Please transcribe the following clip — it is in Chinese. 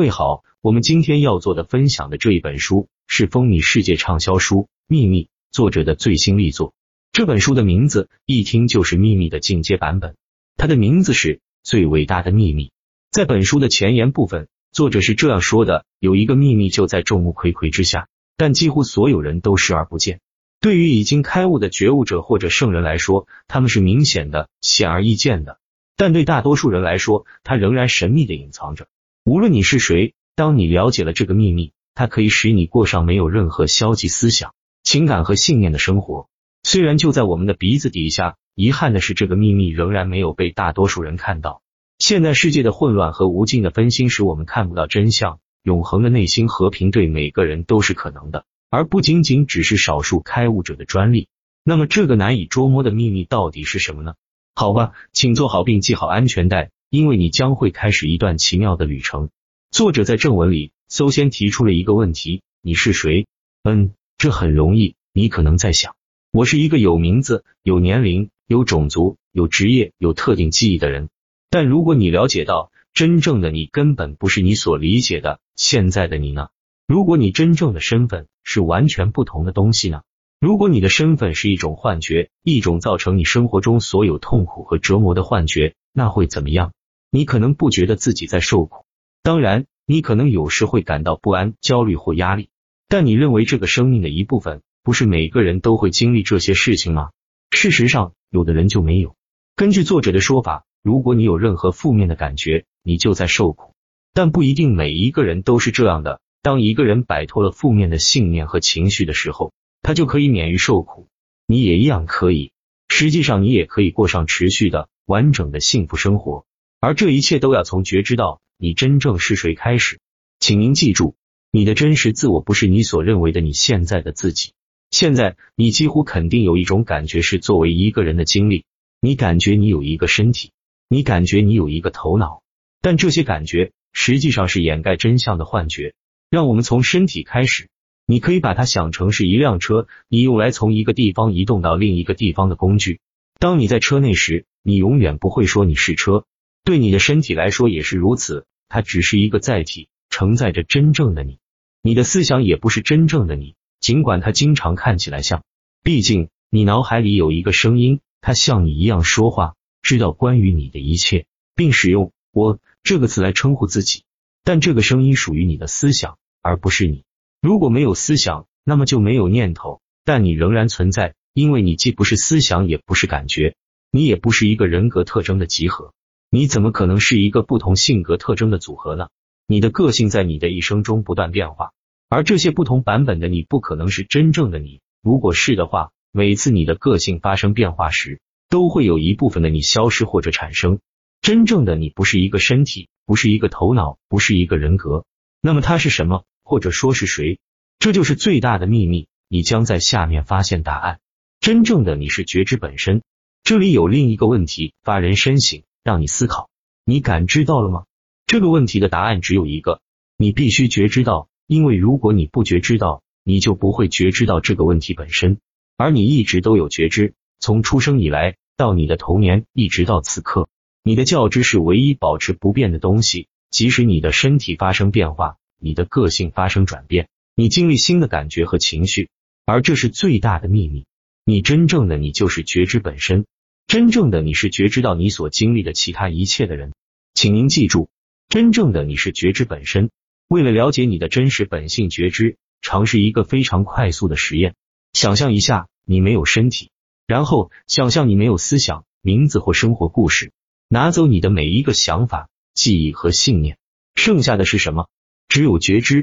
位好，我们今天要做的分享的这一本书是风靡世界畅销书《秘密》作者的最新力作。这本书的名字一听就是秘密的进阶版本，它的名字是最伟大的秘密。在本书的前言部分，作者是这样说的：有一个秘密就在众目睽睽之下，但几乎所有人都视而不见。对于已经开悟的觉悟者或者圣人来说，他们是明显的、显而易见的；但对大多数人来说，它仍然神秘的隐藏着。无论你是谁，当你了解了这个秘密，它可以使你过上没有任何消极思想、情感和信念的生活。虽然就在我们的鼻子底下，遗憾的是，这个秘密仍然没有被大多数人看到。现代世界的混乱和无尽的分心使我们看不到真相。永恒的内心和平对每个人都是可能的。而不仅仅只是少数开悟者的专利。那么，这个难以捉摸的秘密到底是什么呢？好吧，请坐好并系好安全带，因为你将会开始一段奇妙的旅程。作者在正文里首先提出了一个问题：你是谁？嗯，这很容易。你可能在想，我是一个有名字、有年龄、有种族、有职业、有特定记忆的人。但如果你了解到，真正的你根本不是你所理解的现在的你呢？如果你真正的身份是完全不同的东西呢？如果你的身份是一种幻觉，一种造成你生活中所有痛苦和折磨的幻觉，那会怎么样？你可能不觉得自己在受苦，当然，你可能有时会感到不安、焦虑或压力，但你认为这个生命的一部分，不是每个人都会经历这些事情吗？事实上，有的人就没有。根据作者的说法，如果你有任何负面的感觉，你就在受苦，但不一定每一个人都是这样的。当一个人摆脱了负面的信念和情绪的时候，他就可以免于受苦。你也一样可以。实际上，你也可以过上持续的、完整的幸福生活。而这一切都要从觉知到你真正是谁开始。请您记住，你的真实自我不是你所认为的你现在的自己。现在，你几乎肯定有一种感觉是作为一个人的经历。你感觉你有一个身体，你感觉你有一个头脑，但这些感觉实际上是掩盖真相的幻觉。让我们从身体开始，你可以把它想成是一辆车，你用来从一个地方移动到另一个地方的工具。当你在车内时，你永远不会说你是车。对你的身体来说也是如此，它只是一个载体，承载着真正的你。你的思想也不是真正的你，尽管它经常看起来像。毕竟，你脑海里有一个声音，它像你一样说话，知道关于你的一切，并使用“我”这个词来称呼自己。但这个声音属于你的思想，而不是你。如果没有思想，那么就没有念头，但你仍然存在，因为你既不是思想，也不是感觉，你也不是一个人格特征的集合。你怎么可能是一个不同性格特征的组合呢？你的个性在你的一生中不断变化，而这些不同版本的你不可能是真正的你。如果是的话，每次你的个性发生变化时，都会有一部分的你消失或者产生。真正的你不是一个身体。不是一个头脑，不是一个人格，那么它是什么？或者说是谁？这就是最大的秘密。你将在下面发现答案。真正的你是觉知本身。这里有另一个问题发人深省，让你思考。你感知到了吗？这个问题的答案只有一个：你必须觉知到，因为如果你不觉知到，你就不会觉知到这个问题本身。而你一直都有觉知，从出生以来到你的童年，一直到此刻。你的觉知是唯一保持不变的东西，即使你的身体发生变化，你的个性发生转变，你经历新的感觉和情绪，而这是最大的秘密。你真正的你就是觉知本身，真正的你是觉知到你所经历的其他一切的人。请您记住，真正的你是觉知本身。为了了解你的真实本性觉知，尝试一个非常快速的实验：想象一下你没有身体，然后想象你没有思想、名字或生活故事。拿走你的每一个想法、记忆和信念，剩下的是什么？只有觉知，